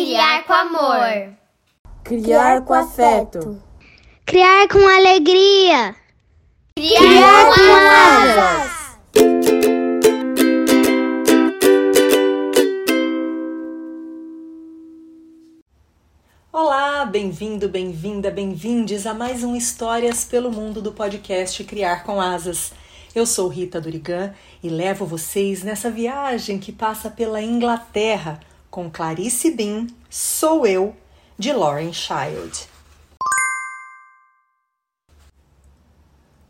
criar com amor. Criar com afeto. Criar com alegria. Criar, criar com, com asas. Olá, bem-vindo, bem-vinda, bem-vindes a mais um Histórias pelo Mundo do podcast Criar com Asas. Eu sou Rita Durigan e levo vocês nessa viagem que passa pela Inglaterra com Clarice Bean, Sou Eu, de Lauren Child.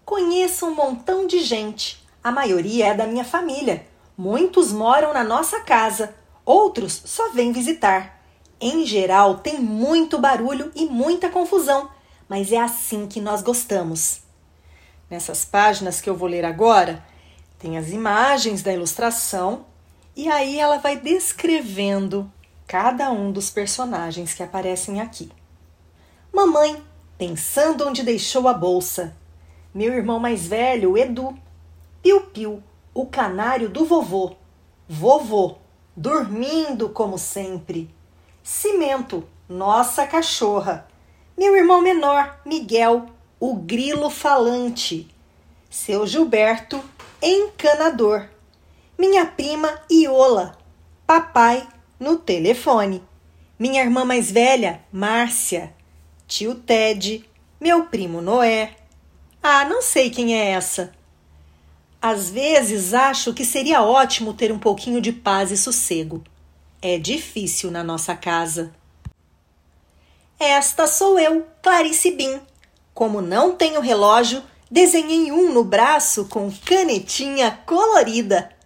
Conheço um montão de gente, a maioria é da minha família. Muitos moram na nossa casa, outros só vêm visitar. Em geral, tem muito barulho e muita confusão, mas é assim que nós gostamos. Nessas páginas que eu vou ler agora, tem as imagens da ilustração e aí ela vai descrevendo cada um dos personagens que aparecem aqui. Mamãe, pensando onde deixou a bolsa. Meu irmão mais velho, Edu. Piu Piu, o canário do vovô. Vovô, dormindo como sempre. Cimento, nossa cachorra. Meu irmão menor, Miguel, o grilo falante, seu Gilberto, encanador, minha prima Iola, papai no telefone, minha irmã mais velha, Márcia, tio Ted, meu primo Noé. Ah, não sei quem é essa. Às vezes acho que seria ótimo ter um pouquinho de paz e sossego. É difícil na nossa casa. Esta sou eu, Clarice Bin, como não tenho relógio, desenhei um no braço com canetinha colorida.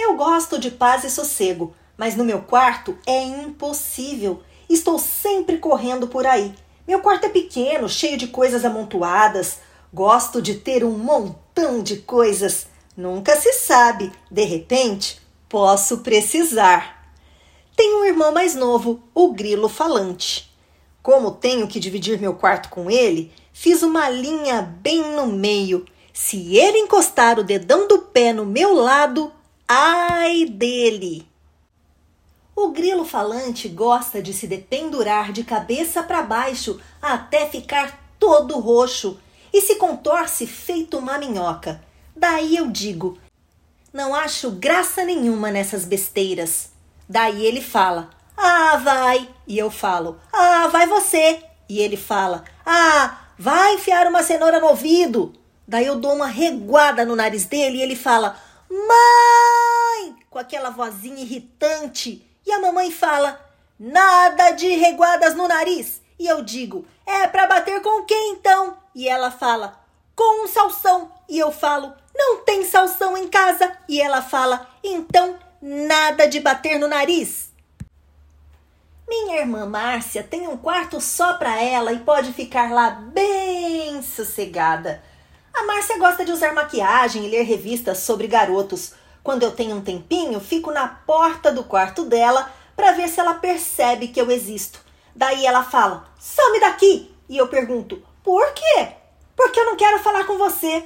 Eu gosto de paz e sossego, mas no meu quarto é impossível. Estou sempre correndo por aí. Meu quarto é pequeno, cheio de coisas amontoadas. Gosto de ter um montão de coisas. Nunca se sabe, de repente, posso precisar. Tenho um irmão mais novo, o grilo falante. Como tenho que dividir meu quarto com ele, fiz uma linha bem no meio. Se ele encostar o dedão do pé no meu lado, ai dele! O grilo falante gosta de se dependurar de cabeça para baixo até ficar todo roxo e se contorce feito uma minhoca. Daí eu digo: não acho graça nenhuma nessas besteiras. Daí ele fala: ah, vai. E eu falo: Ah, vai você. E ele fala: Ah, vai enfiar uma cenoura no ouvido. Daí eu dou uma reguada no nariz dele e ele fala: Mãe! Com aquela vozinha irritante. E a mamãe fala: Nada de reguadas no nariz. E eu digo: É para bater com quem então? E ela fala: Com um salsão. E eu falo: Não tem salsão em casa. E ela fala: Então, nada de bater no nariz. Minha irmã Márcia tem um quarto só para ela e pode ficar lá bem sossegada. A Márcia gosta de usar maquiagem e ler revistas sobre garotos. Quando eu tenho um tempinho, fico na porta do quarto dela para ver se ela percebe que eu existo. Daí ela fala: "Some daqui!" E eu pergunto: "Por quê?" "Porque eu não quero falar com você."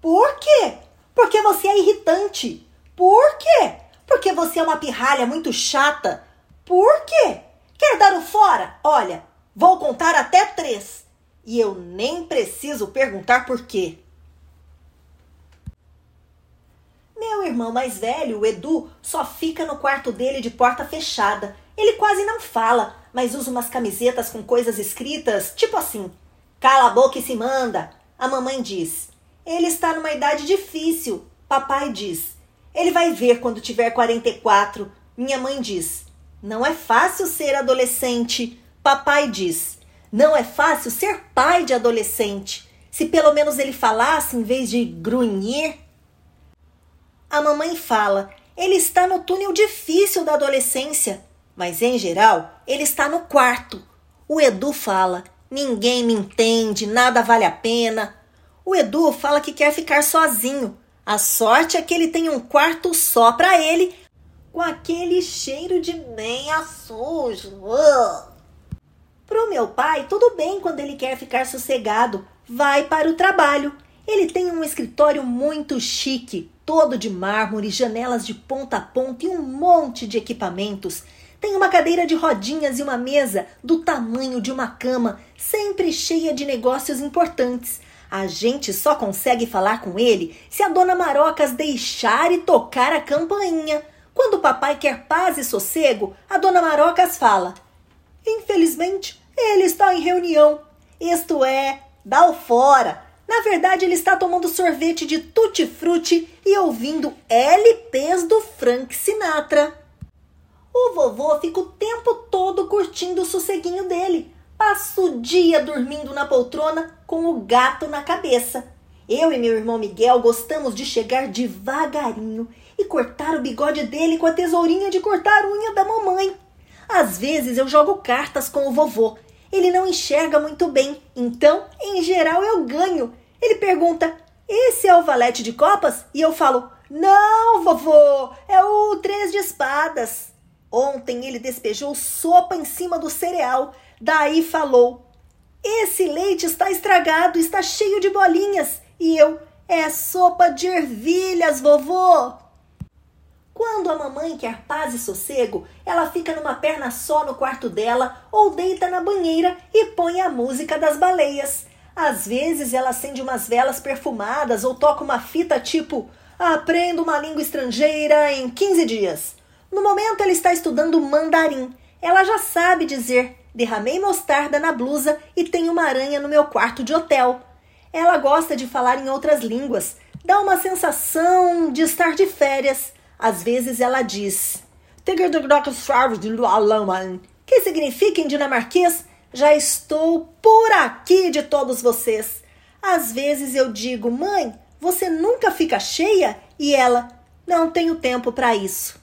"Por quê?" "Porque você é irritante." "Por quê?" "Porque você é uma pirralha muito chata." "Por quê?" Quer dar o fora? Olha, vou contar até três. E eu nem preciso perguntar por quê. Meu irmão mais velho, o Edu, só fica no quarto dele de porta fechada. Ele quase não fala, mas usa umas camisetas com coisas escritas, tipo assim: Cala a boca e se manda. A mamãe diz: Ele está numa idade difícil. Papai diz: Ele vai ver quando tiver 44. Minha mãe diz: não é fácil ser adolescente. Papai diz: Não é fácil ser pai de adolescente. Se pelo menos ele falasse em vez de grunhir. A mamãe fala: Ele está no túnel difícil da adolescência. Mas em geral, ele está no quarto. O Edu fala: Ninguém me entende, nada vale a pena. O Edu fala que quer ficar sozinho. A sorte é que ele tem um quarto só para ele com aquele cheiro de meia sujo. Uh. Pro meu pai, tudo bem quando ele quer ficar sossegado. Vai para o trabalho. Ele tem um escritório muito chique, todo de mármore, janelas de ponta a ponta e um monte de equipamentos. Tem uma cadeira de rodinhas e uma mesa do tamanho de uma cama, sempre cheia de negócios importantes. A gente só consegue falar com ele se a dona Marocas deixar e tocar a campainha. Quando o papai quer paz e sossego, a dona Marocas fala: Infelizmente, ele está em reunião. Isto é, dá o fora. Na verdade, ele está tomando sorvete de tutti-frutti e ouvindo LPs do Frank Sinatra. O vovô fica o tempo todo curtindo o sosseguinho dele. Passa o dia dormindo na poltrona com o gato na cabeça. Eu e meu irmão Miguel gostamos de chegar devagarinho e cortar o bigode dele com a tesourinha de cortar unha da mamãe. Às vezes eu jogo cartas com o vovô. Ele não enxerga muito bem, então, em geral, eu ganho. Ele pergunta: Esse é o valete de copas? E eu falo: Não, vovô, é o três de espadas. Ontem ele despejou sopa em cima do cereal. Daí falou: Esse leite está estragado, está cheio de bolinhas. E eu: É sopa de ervilhas, vovô. Quando a mamãe quer paz e sossego, ela fica numa perna só no quarto dela ou deita na banheira e põe a música das baleias. Às vezes ela acende umas velas perfumadas ou toca uma fita tipo Aprenda uma língua estrangeira em 15 dias. No momento, ela está estudando mandarim. Ela já sabe dizer: derramei mostarda na blusa e tenho uma aranha no meu quarto de hotel. Ela gosta de falar em outras línguas, dá uma sensação de estar de férias. Às vezes ela diz: que significa em dinamarquês? Já estou por aqui de todos vocês. Às vezes eu digo: mãe, você nunca fica cheia? E ela: não tenho tempo para isso.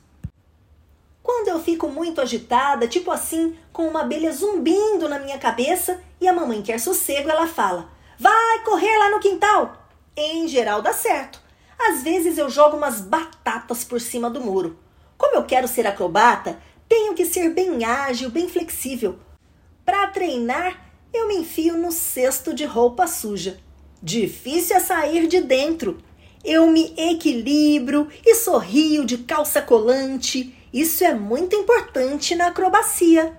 Quando eu fico muito agitada, tipo assim, com uma abelha zumbindo na minha cabeça e a mamãe quer sossego, ela fala: Vai correr lá no quintal! Em geral dá certo. Às vezes eu jogo umas batatas por cima do muro. Como eu quero ser acrobata, tenho que ser bem ágil, bem flexível. Para treinar, eu me enfio no cesto de roupa suja. Difícil é sair de dentro. Eu me equilibro e sorrio de calça colante isso é muito importante na acrobacia.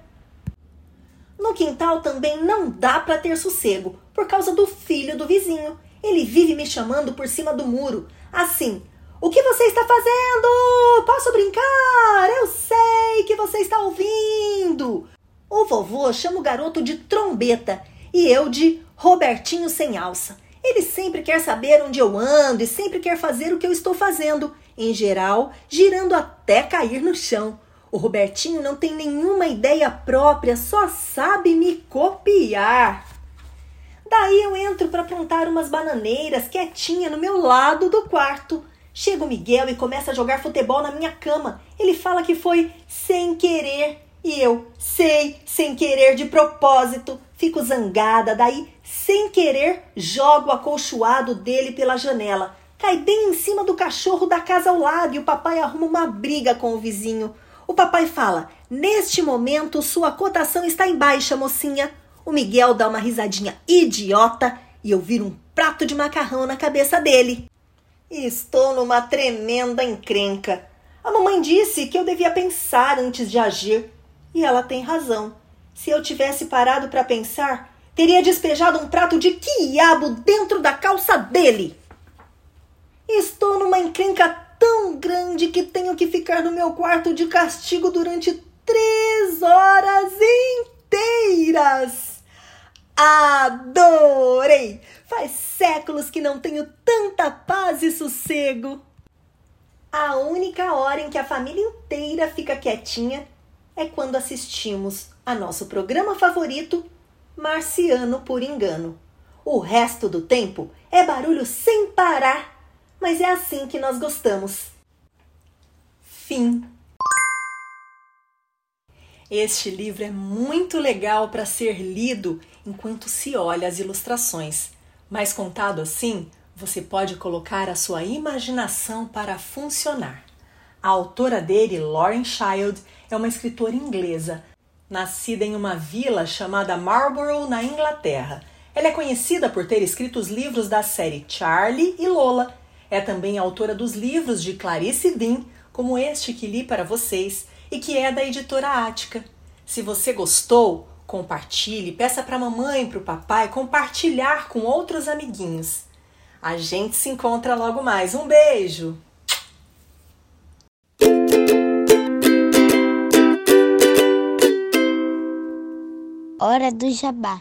No quintal também não dá para ter sossego por causa do filho do vizinho. Ele vive me chamando por cima do muro, assim: O que você está fazendo? Posso brincar? Eu sei que você está ouvindo. O vovô chama o garoto de trombeta e eu de Robertinho sem alça. Ele sempre quer saber onde eu ando e sempre quer fazer o que eu estou fazendo em geral, girando até cair no chão. O Robertinho não tem nenhuma ideia própria, só sabe me copiar. Daí eu entro para plantar umas bananeiras quietinha no meu lado do quarto. Chega o Miguel e começa a jogar futebol na minha cama. Ele fala que foi sem querer. E eu, sei, sem querer de propósito. Fico zangada, daí, sem querer, jogo o acolchoado dele pela janela cai bem em cima do cachorro da casa ao lado e o papai arruma uma briga com o vizinho. O papai fala: Neste momento, sua cotação está em baixa, mocinha. O Miguel dá uma risadinha idiota e eu viro um prato de macarrão na cabeça dele. Estou numa tremenda encrenca. A mamãe disse que eu devia pensar antes de agir. E ela tem razão. Se eu tivesse parado para pensar, teria despejado um prato de quiabo dentro da calça dele. Estou numa encrenca tão grande que tenho que ficar no meu quarto de castigo durante três horas inteiras. Adorei! Faz séculos que não tenho tanta paz e sossego. A única hora em que a família inteira fica quietinha é quando assistimos a nosso programa favorito, Marciano por Engano. O resto do tempo é barulho sem parar mas é assim que nós gostamos. Fim. Este livro é muito legal para ser lido enquanto se olha as ilustrações, mas contado assim, você pode colocar a sua imaginação para funcionar. A autora dele, Lauren Child, é uma escritora inglesa, nascida em uma vila chamada Marlborough, na Inglaterra. Ela é conhecida por ter escrito os livros da série Charlie e Lola, é também autora dos livros de Clarice Dean, como este que li para vocês, e que é da editora Ática. Se você gostou, compartilhe, peça para a mamãe e para o papai compartilhar com outros amiguinhos. A gente se encontra logo mais. Um beijo! Hora do Jabá.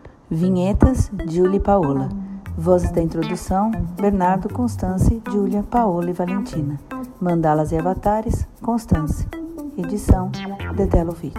Vinhetas, Julie Paola. Vozes da introdução, Bernardo Constance, Júlia, Paola e Valentina. Mandalas e avatares, Constance. Edição, Dedelovitch.